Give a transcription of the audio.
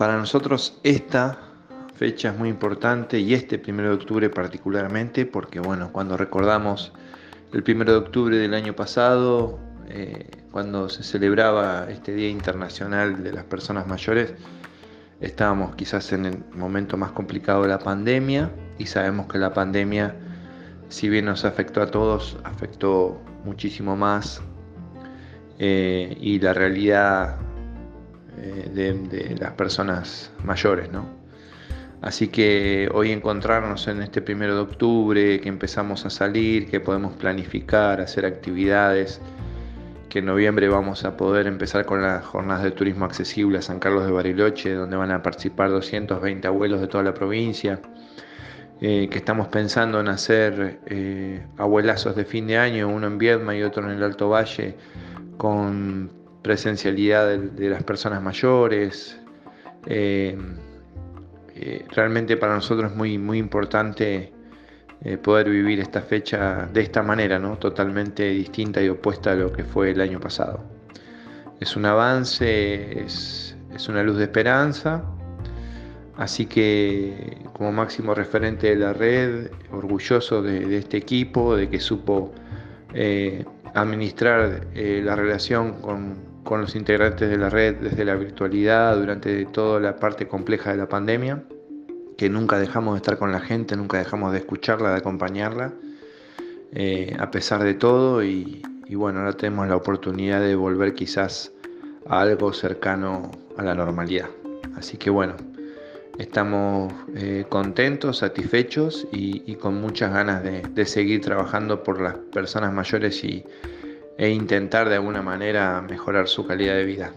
Para nosotros esta fecha es muy importante y este primero de octubre particularmente porque bueno, cuando recordamos el primero de octubre del año pasado, eh, cuando se celebraba este Día Internacional de las Personas Mayores, estábamos quizás en el momento más complicado de la pandemia y sabemos que la pandemia, si bien nos afectó a todos, afectó muchísimo más eh, y la realidad eh, de, las personas mayores, ¿no? Así que hoy encontrarnos en este primero de octubre, que empezamos a salir, que podemos planificar, hacer actividades, que en noviembre vamos a poder empezar con las jornadas de turismo accesible a San Carlos de Bariloche, donde van a participar 220 abuelos de toda la provincia, eh, que estamos pensando en hacer eh, abuelazos de fin de año, uno en Viedma y otro en el Alto Valle, con presencialidad de, las personas mayores. Eh, eh, realmente para nosotros es muy, muy importante eh, poder vivir esta fecha de esta manera, ¿no? totalmente distinta y opuesta a lo que fue el año pasado. Es un avance, es, una luz de esperanza, así que como máximo referente de la red, orgulloso de, este equipo, de que supo administrar la relación con, con los integrantes de la red desde la virtualidad durante toda la parte compleja de la pandemia, que nunca dejamos de estar con la gente, nunca dejamos de escucharla, de acompañarla, eh, a pesar de todo, y, bueno, ahora tenemos la oportunidad de volver quizás a algo cercano a la normalidad. Así que bueno, estamos eh, contentos, satisfechos y, con muchas ganas de seguir trabajando por las personas mayores y e intentar de alguna manera mejorar su calidad de vida.